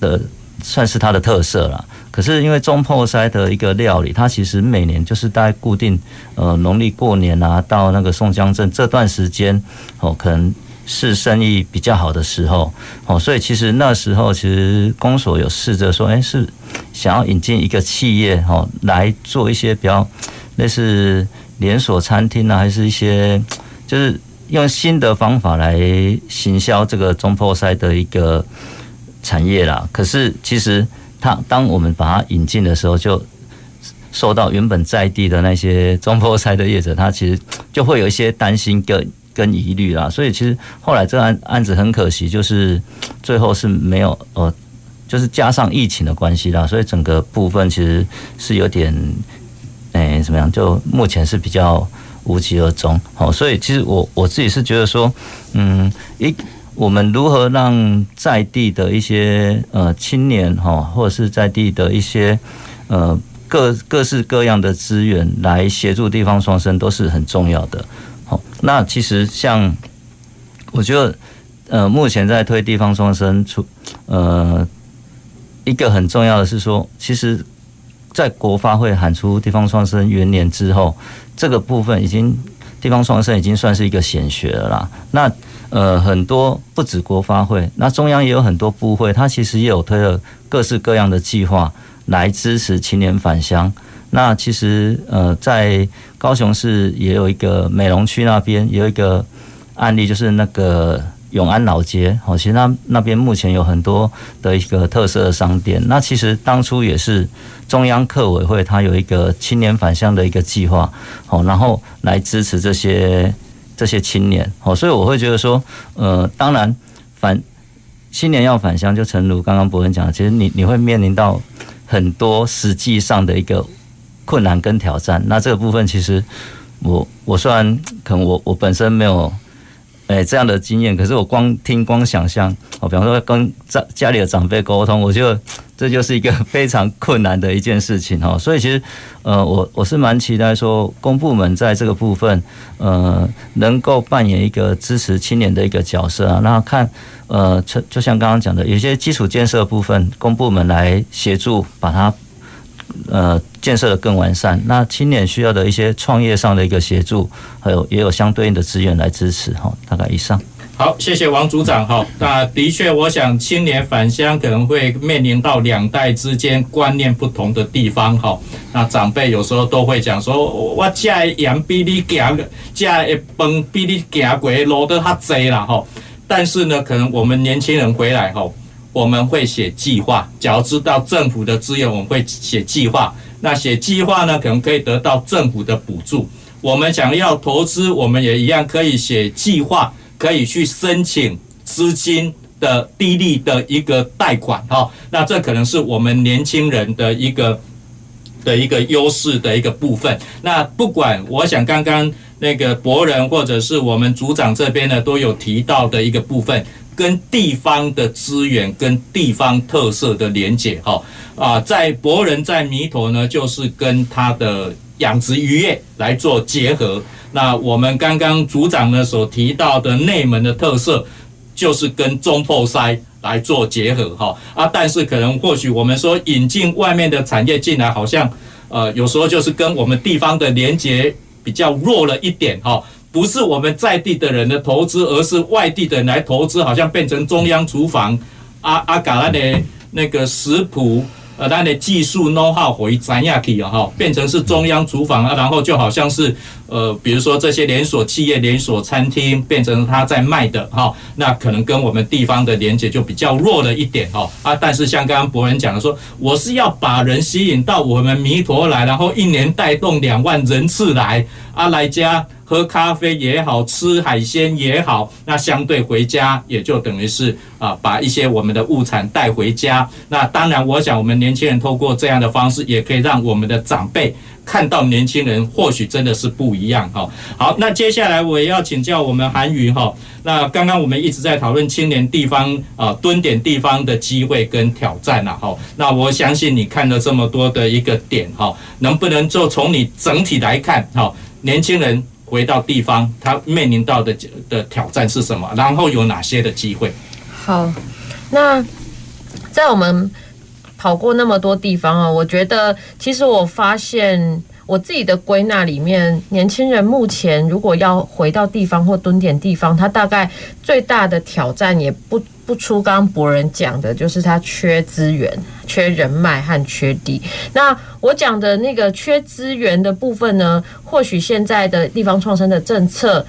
的，算是它的特色了。可是因为中破塞的一个料理，它其实每年就是大概固定，呃，农历过年啊，到那个宋江镇这段时间，哦，可能是生意比较好的时候，哦，所以其实那时候其实公所有试着说，哎，是想要引进一个企业，哦，来做一些比较类似连锁餐厅啊，还是一些 就是用新的方法来行销这个中破塞的一个产业啦。可是其实。他当我们把它引进的时候，就受到原本在地的那些中破塞的业者，他其实就会有一些担心跟跟疑虑啦。所以其实后来这个案案子很可惜，就是最后是没有呃，就是加上疫情的关系啦，所以整个部分其实是有点诶怎么样？就目前是比较无疾而终。好，所以其实我我自己是觉得说，嗯一。我们如何让在地的一些呃青年哈，或者是在地的一些呃各各式各样的资源来协助地方双生，都是很重要的。好，那其实像我觉得呃，目前在推地方双生出呃一个很重要的是说，其实，在国发会喊出地方创生元年之后，这个部分已经地方创生已经算是一个显学了啦。那呃，很多不止国发会，那中央也有很多部会，它其实也有推了各式各样的计划来支持青年返乡。那其实呃，在高雄市也有一个美容区那边也有一个案例，就是那个永安老街。哦，其实那那边目前有很多的一个特色的商店。那其实当初也是中央客委会，它有一个青年返乡的一个计划，哦，然后来支持这些。这些青年，哦，所以我会觉得说，呃，当然返青年要返乡，就诚如刚刚博文讲，其实你你会面临到很多实际上的一个困难跟挑战。那这个部分，其实我我虽然可能我我本身没有。哎，这样的经验，可是我光听光想象，哦，比方说跟家家里的长辈沟通，我觉得这就是一个非常困难的一件事情哈。所以其实，呃，我我是蛮期待说，公部门在这个部分，呃，能够扮演一个支持青年的一个角色啊。那看，呃，就就像刚刚讲的，有些基础建设部分，公部门来协助把它。呃，建设的更完善。那青年需要的一些创业上的一个协助，还有也有相对应的资源来支持哈。大概以上。好，谢谢王组长哈。那的确，我想青年返乡可能会面临到两代之间观念不同的地方哈。那长辈有时候都会讲说，我家的盐比你行，家的饭比你行过路都较济啦哈。但是呢，可能我们年轻人回来哈。我们会写计划，假如知道政府的资源，我们会写计划。那写计划呢，可能可以得到政府的补助。我们想要投资，我们也一样可以写计划，可以去申请资金的低利的一个贷款。哈，那这可能是我们年轻人的一个的一个优势的一个部分。那不管，我想刚刚那个博仁或者是我们组长这边呢，都有提到的一个部分。跟地方的资源跟地方特色的连结，哈啊，在博仁在弥陀呢，就是跟它的养殖渔业来做结合。那我们刚刚组长呢所提到的内门的特色，就是跟中破塞来做结合，哈啊，但是可能或许我们说引进外面的产业进来，好像呃有时候就是跟我们地方的连结比较弱了一点，哈。不是我们在地的人的投资，而是外地的人来投资，好像变成中央厨房，阿阿嘎拉的那个食谱呃，他的技术 know how 回三亚去啊，哈，变成是中央厨房啊，然后就好像是呃，比如说这些连锁企业、连锁餐厅变成他在卖的哈，那可能跟我们地方的连接就比较弱了一点哈啊。但是像刚刚博仁讲的说，我是要把人吸引到我们弥陀来，然后一年带动两万人次来啊，来家。喝咖啡也好，吃海鲜也好，那相对回家也就等于是啊，把一些我们的物产带回家。那当然，我想我们年轻人透过这样的方式，也可以让我们的长辈看到年轻人或许真的是不一样哈。好，那接下来我也要请教我们韩瑜哈。那刚刚我们一直在讨论青年地方啊蹲点地方的机会跟挑战呐哈。那我相信你看了这么多的一个点哈，能不能就从你整体来看哈，年轻人？回到地方，他面临到的的挑战是什么？然后有哪些的机会？好，那在我们跑过那么多地方啊，我觉得其实我发现我自己的归纳里面，年轻人目前如果要回到地方或蹲点地方，他大概最大的挑战也不。不出刚博人讲的，就是他缺资源、缺人脉和缺地。那我讲的那个缺资源的部分呢，或许现在的地方创生的政策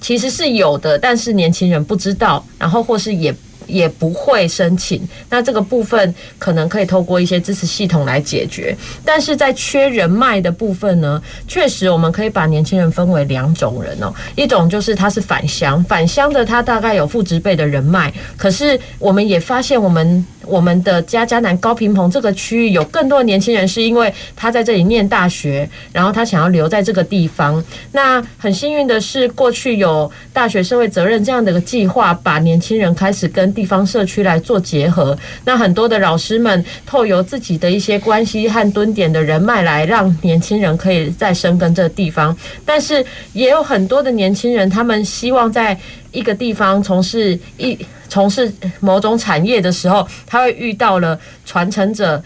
其实是有的，但是年轻人不知道，然后或是也。也不会申请，那这个部分可能可以透过一些支持系统来解决。但是在缺人脉的部分呢，确实我们可以把年轻人分为两种人哦，一种就是他是返乡，返乡的他大概有父职辈的人脉，可是我们也发现我们。我们的嘉嘉南高屏澎这个区域有更多的年轻人，是因为他在这里念大学，然后他想要留在这个地方。那很幸运的是，过去有大学社会责任这样的一个计划，把年轻人开始跟地方社区来做结合。那很多的老师们透由自己的一些关系和蹲点的人脉，来让年轻人可以再生根这个地方。但是也有很多的年轻人，他们希望在一个地方从事一。从事某种产业的时候，他会遇到了传承者，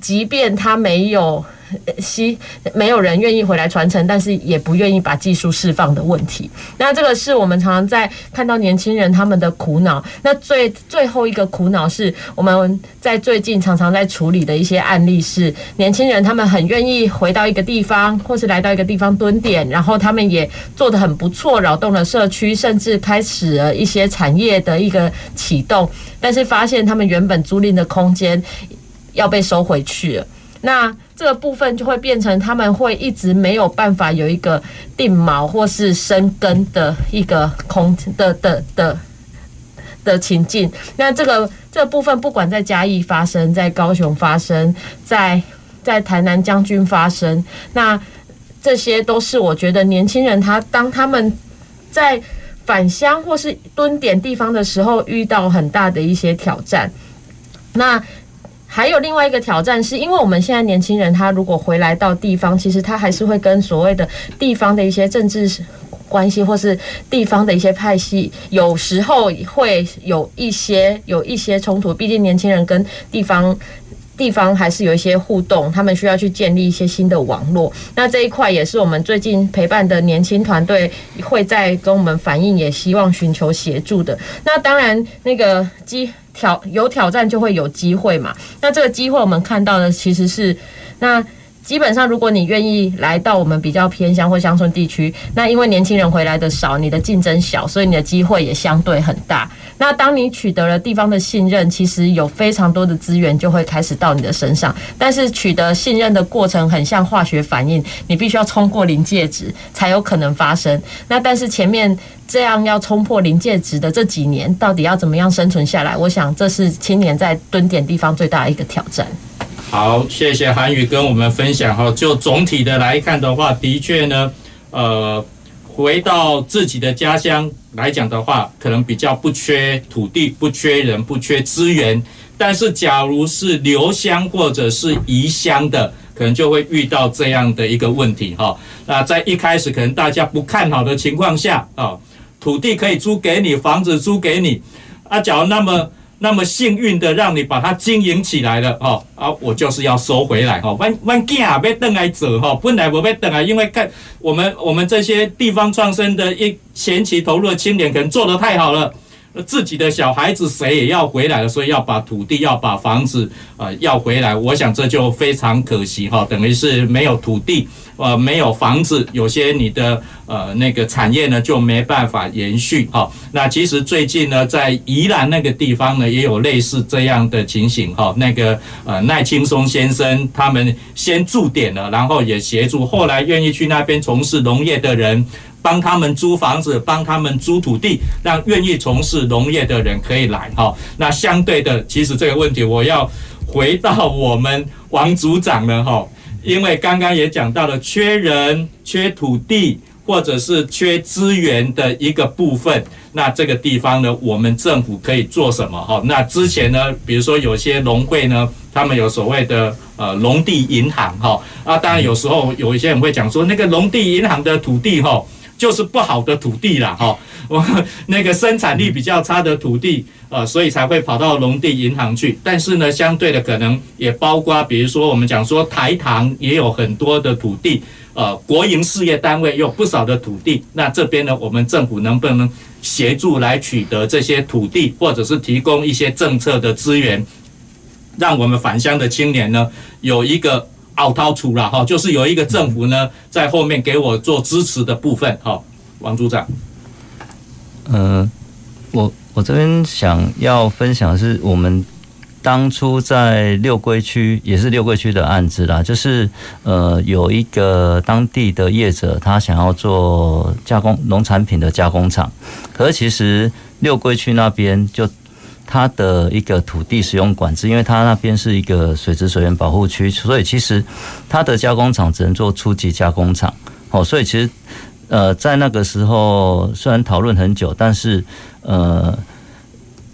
即便他没有。吸没有人愿意回来传承，但是也不愿意把技术释放的问题。那这个是我们常常在看到年轻人他们的苦恼。那最最后一个苦恼是我们在最近常常在处理的一些案例是，年轻人他们很愿意回到一个地方，或是来到一个地方蹲点，然后他们也做得很不错，扰动了社区，甚至开始了一些产业的一个启动。但是发现他们原本租赁的空间要被收回去了。那这个部分就会变成他们会一直没有办法有一个定锚或是生根的一个空的的的的情境。那这个这个部分不管在嘉义发生，在高雄发生，在在台南将军发生，那这些都是我觉得年轻人他当他们在返乡或是蹲点地方的时候遇到很大的一些挑战。那还有另外一个挑战，是因为我们现在年轻人，他如果回来到地方，其实他还是会跟所谓的地方的一些政治关系，或是地方的一些派系，有时候会有一些有一些冲突。毕竟年轻人跟地方地方还是有一些互动，他们需要去建立一些新的网络。那这一块也是我们最近陪伴的年轻团队会在跟我们反映，也希望寻求协助的。那当然，那个机。挑有挑战就会有机会嘛，那这个机会我们看到的其实是那。基本上，如果你愿意来到我们比较偏乡或乡村地区，那因为年轻人回来的少，你的竞争小，所以你的机会也相对很大。那当你取得了地方的信任，其实有非常多的资源就会开始到你的身上。但是取得信任的过程很像化学反应，你必须要冲过临界值才有可能发生。那但是前面这样要冲破临界值的这几年，到底要怎么样生存下来？我想这是青年在蹲点地方最大的一个挑战。好，谢谢韩宇跟我们分享哈。就总体的来看的话，的确呢，呃，回到自己的家乡来讲的话，可能比较不缺土地、不缺人、不缺资源。但是，假如是留乡或者是移乡的，可能就会遇到这样的一个问题哈。那在一开始可能大家不看好的情况下啊，土地可以租给你，房子租给你，啊，假如那么。那么幸运的让你把它经营起来了哦啊，我就是要收回来哈，万万囝啊，别等来走哈，本来我别等来，因为看我们我们这些地方创生的一前期投入的青年可能做得太好了，自己的小孩子谁也要回来了，所以要把土地、要把房子呃要回来，我想这就非常可惜哈，等于是没有土地，呃，没有房子，有些你的呃那个产业呢就没办法延续哈。那其实最近呢，在宜兰那个地方呢，也有类似这样的情形哈。那个呃赖青松先生他们先驻点了，然后也协助后来愿意去那边从事农业的人。帮他们租房子，帮他们租土地，让愿意从事农业的人可以来哈。那相对的，其实这个问题我要回到我们王组长了哈，因为刚刚也讲到了缺人、缺土地，或者是缺资源的一个部分。那这个地方呢，我们政府可以做什么哈？那之前呢，比如说有些农会呢，他们有所谓的呃农地银行哈啊，当然有时候有一些人会讲说，那个农地银行的土地哈。就是不好的土地啦，哈，我那个生产力比较差的土地，呃，所以才会跑到农地银行去。但是呢，相对的可能也包括，比如说我们讲说台糖也有很多的土地，呃，国营事业单位有不少的土地。那这边呢，我们政府能不能协助来取得这些土地，或者是提供一些政策的资源，让我们返乡的青年呢有一个。奥掏出了哈，就是有一个政府呢在后面给我做支持的部分。好，王组长。呃，我我这边想要分享的是，我们当初在六龟区也是六龟区的案子啦，就是呃有一个当地的业者，他想要做加工农产品的加工厂，可是其实六龟区那边就。它的一个土地使用管制，因为它那边是一个水质水源保护区，所以其实它的加工厂只能做初级加工厂。哦，所以其实呃，在那个时候虽然讨论很久，但是呃，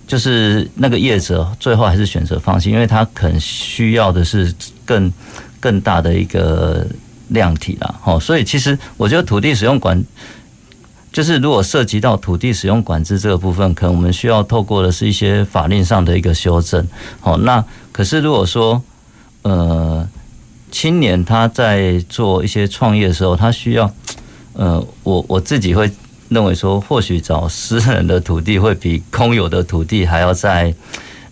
就是那个业者最后还是选择放弃，因为他可能需要的是更更大的一个量体啦。哦，所以其实我觉得土地使用管。就是如果涉及到土地使用管制这个部分，可能我们需要透过的是一些法令上的一个修正。好，那可是如果说呃青年他在做一些创业的时候，他需要呃我我自己会认为说，或许找私人的土地会比公有的土地还要在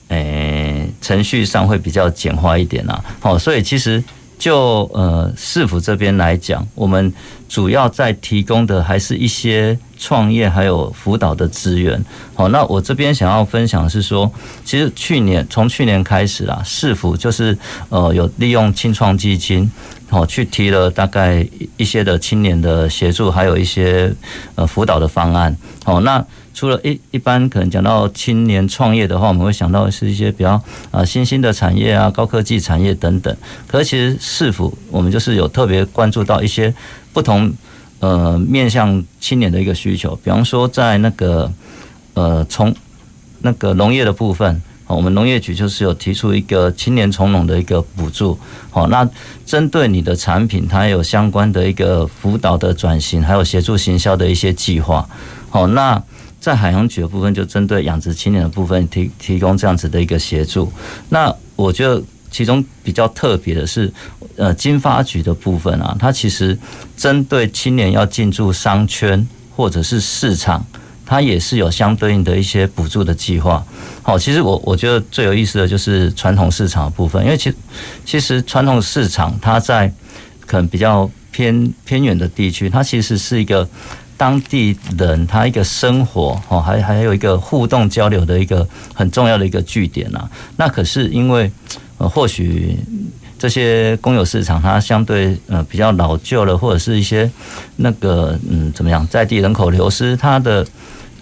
诶程序上会比较简化一点啊。好，所以其实。就呃市府这边来讲，我们主要在提供的还是一些创业还有辅导的资源。好，那我这边想要分享的是说，其实去年从去年开始啦，市府就是呃有利用青创基金，好去提了大概一些的青年的协助，还有一些呃辅导的方案。好，那。除了一一般可能讲到青年创业的话，我们会想到是一些比较啊新兴的产业啊、高科技产业等等。可是其实市府我们就是有特别关注到一些不同呃面向青年的一个需求，比方说在那个呃从那个农业的部分，好我们农业局就是有提出一个青年从农的一个补助。好，那针对你的产品，它有相关的一个辅导的转型，还有协助行销的一些计划。好，那。在海洋局的部分，就针对养殖青年的部分提提供这样子的一个协助。那我觉得其中比较特别的是，呃，经发局的部分啊，它其实针对青年要进驻商圈或者是市场，它也是有相对应的一些补助的计划。好，其实我我觉得最有意思的就是传统市场的部分，因为其其实传统市场它在可能比较偏偏远的地区，它其实是一个。当地人他一个生活哦，还还有一个互动交流的一个很重要的一个据点呐。那可是因为呃，或许这些公有市场它相对呃比较老旧了，或者是一些那个嗯怎么样，在地人口流失，它的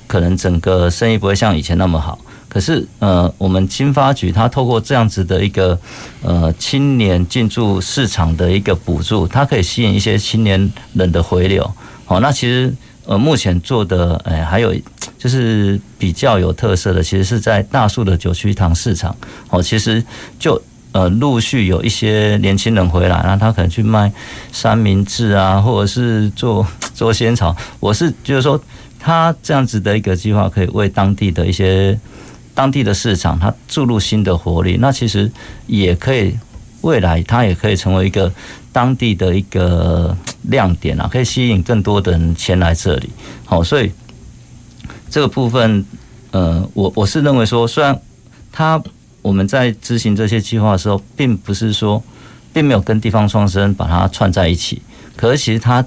可能整个生意不会像以前那么好。可是呃，我们经发局它透过这样子的一个呃青年进驻市场的一个补助，它可以吸引一些青年人的回流。好，那其实呃，目前做的诶，还有就是比较有特色的，其实是在大树的九曲堂市场。哦，其实就呃，陆续有一些年轻人回来，那他可能去卖三明治啊，或者是做做仙草。我是就是说，他这样子的一个计划，可以为当地的一些当地的市场，它注入新的活力。那其实也可以未来，它也可以成为一个。当地的一个亮点啊，可以吸引更多的人前来这里。好，所以这个部分呃，我我是认为说，虽然它我们在执行这些计划的时候，并不是说，并没有跟地方创生把它串在一起，可是其实它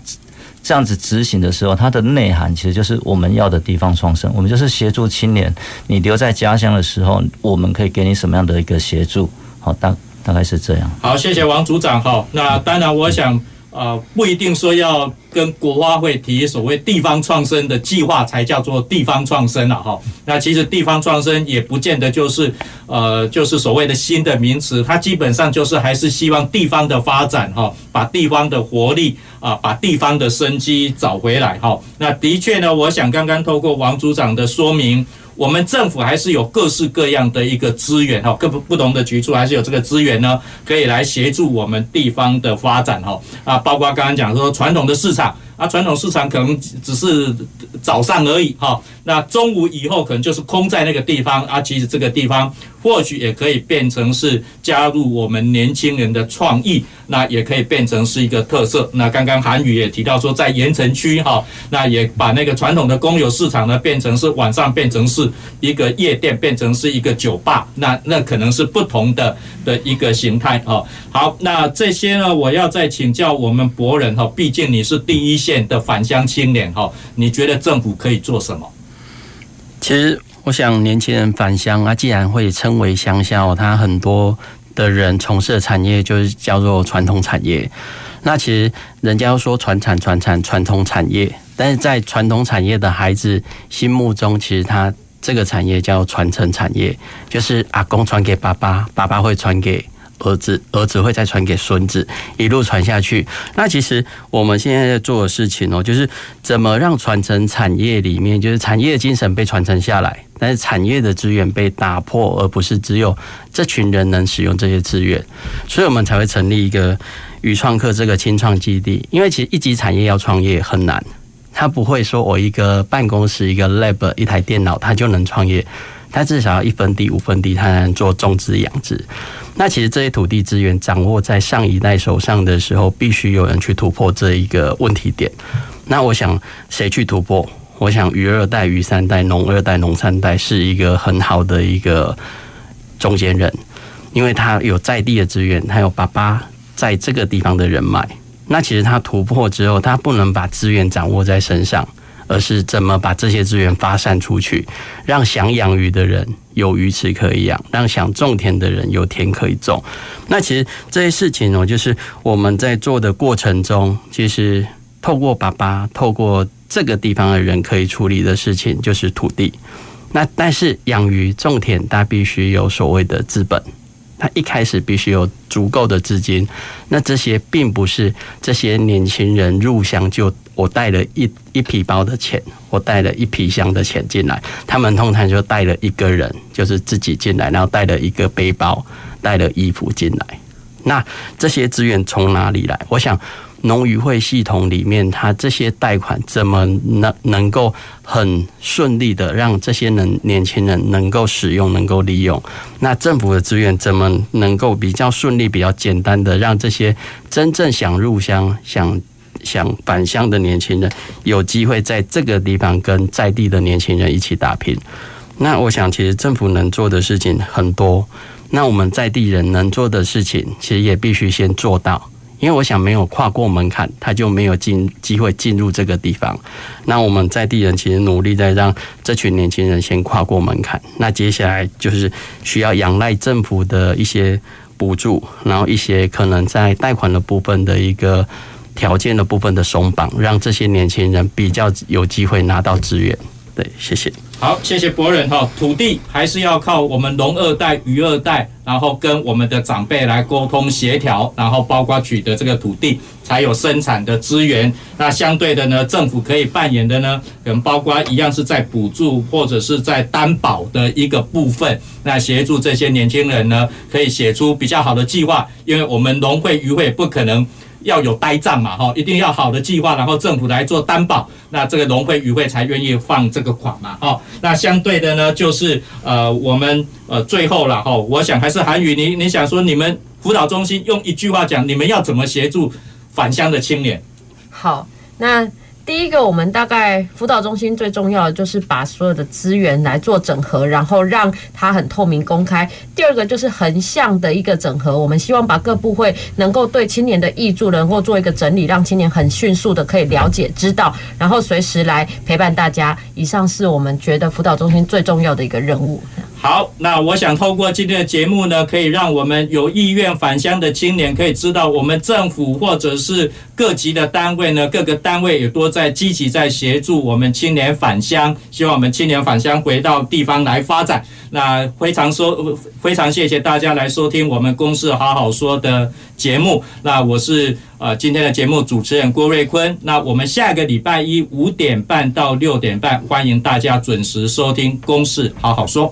这样子执行的时候，它的内涵其实就是我们要的地方创生，我们就是协助青年，你留在家乡的时候，我们可以给你什么样的一个协助？好，大大概是这样。好，谢谢王组长。哈，那当然，我想。呃，不一定说要跟国发会提所谓地方创生的计划才叫做地方创生了哈。那其实地方创生也不见得就是呃，就是所谓的新的名词，它基本上就是还是希望地方的发展哈，把地方的活力啊，把地方的生机找回来哈。那的确呢，我想刚刚透过王组长的说明。我们政府还是有各式各样的一个资源哈，各不不同的局处还是有这个资源呢，可以来协助我们地方的发展哈啊，包括刚刚讲说传统的市场。啊，传统市场可能只是早上而已哈，那中午以后可能就是空在那个地方啊。其实这个地方或许也可以变成是加入我们年轻人的创意，那也可以变成是一个特色。那刚刚韩宇也提到说，在盐城区哈，那也把那个传统的公有市场呢，变成是晚上变成是一个夜店，变成是一个酒吧，那那可能是不同的的一个形态啊。好，那这些呢，我要再请教我们博人哈，毕竟你是第一线的返乡青年哈，你觉得政府可以做什么？其实我想，年轻人返乡啊，既然会称为乡下，哦他很多的人从事的产业就是叫做传统产业。那其实人家要说传产、传产、传统产业，但是在传统产业的孩子心目中，其实他这个产业叫传承产业，就是阿公传给爸爸，爸爸会传给。儿子，儿子会再传给孙子，一路传下去。那其实我们现在在做的事情哦，就是怎么让传承产业里面，就是产业精神被传承下来，但是产业的资源被打破，而不是只有这群人能使用这些资源。所以我们才会成立一个语创客这个清创基地。因为其实一级产业要创业很难，他不会说我一个办公室、一个 lab、一台电脑，他就能创业。他至少要一分地、五分地，他才能做种植养殖。那其实这些土地资源掌握在上一代手上的时候，必须有人去突破这一个问题点。那我想谁去突破？我想鱼二代、鱼三代、农二代、农三代是一个很好的一个中间人，因为他有在地的资源，他有爸爸在这个地方的人脉。那其实他突破之后，他不能把资源掌握在身上。而是怎么把这些资源发散出去，让想养鱼的人有鱼池可以养，让想种田的人有田可以种。那其实这些事情呢，就是我们在做的过程中，其实透过爸爸，透过这个地方的人可以处理的事情，就是土地。那但是养鱼种田，它必须有所谓的资本。他一开始必须有足够的资金，那这些并不是这些年轻人入乡就我带了一一皮包的钱，我带了一皮箱的钱进来，他们通常就带了一个人，就是自己进来，然后带了一个背包，带了衣服进来。那这些资源从哪里来？我想。农渔会系统里面，它这些贷款怎么能能够很顺利的让这些人年轻人能够使用、能够利用？那政府的资源怎么能够比较顺利、比较简单的让这些真正想入乡、想想返乡的年轻人有机会在这个地方跟在地的年轻人一起打拼？那我想，其实政府能做的事情很多，那我们在地人能做的事情，其实也必须先做到。因为我想，没有跨过门槛，他就没有进机会进入这个地方。那我们在地人其实努力在让这群年轻人先跨过门槛。那接下来就是需要仰赖政府的一些补助，然后一些可能在贷款的部分的一个条件的部分的松绑，让这些年轻人比较有机会拿到资源。对，谢谢。好，谢谢博仁哈。土地还是要靠我们农二代、渔二代，然后跟我们的长辈来沟通协调，然后包括取得这个土地，才有生产的资源。那相对的呢，政府可以扮演的呢，可能包括一样是在补助或者是在担保的一个部分，那协助这些年轻人呢，可以写出比较好的计划，因为我们农会、渔会不可能。要有呆账嘛，哈，一定要好的计划，然后政府来做担保，那这个农会、渔会才愿意放这个款嘛，哈。那相对的呢，就是呃，我们呃最后了哈，我想还是韩宇，你你想说你们辅导中心用一句话讲，你们要怎么协助返乡的青年？好，那第一个，我们大概辅导中心最重要的就是把所有的资源来做整合，然后让它很透明公开。第二个就是横向的一个整合，我们希望把各部会能够对青年的益助能够做一个整理，让青年很迅速的可以了解、知道，然后随时来陪伴大家。以上是我们觉得辅导中心最重要的一个任务。好，那我想透过今天的节目呢，可以让我们有意愿返乡的青年可以知道，我们政府或者是各级的单位呢，各个单位也多在积极在协助我们青年返乡，希望我们青年返乡回到地方来发展。那非常说，非常谢谢大家来收听我们公事好好说的节目。那我是呃今天的节目主持人郭瑞坤。那我们下个礼拜一五点半到六点半，欢迎大家准时收听公事好好说。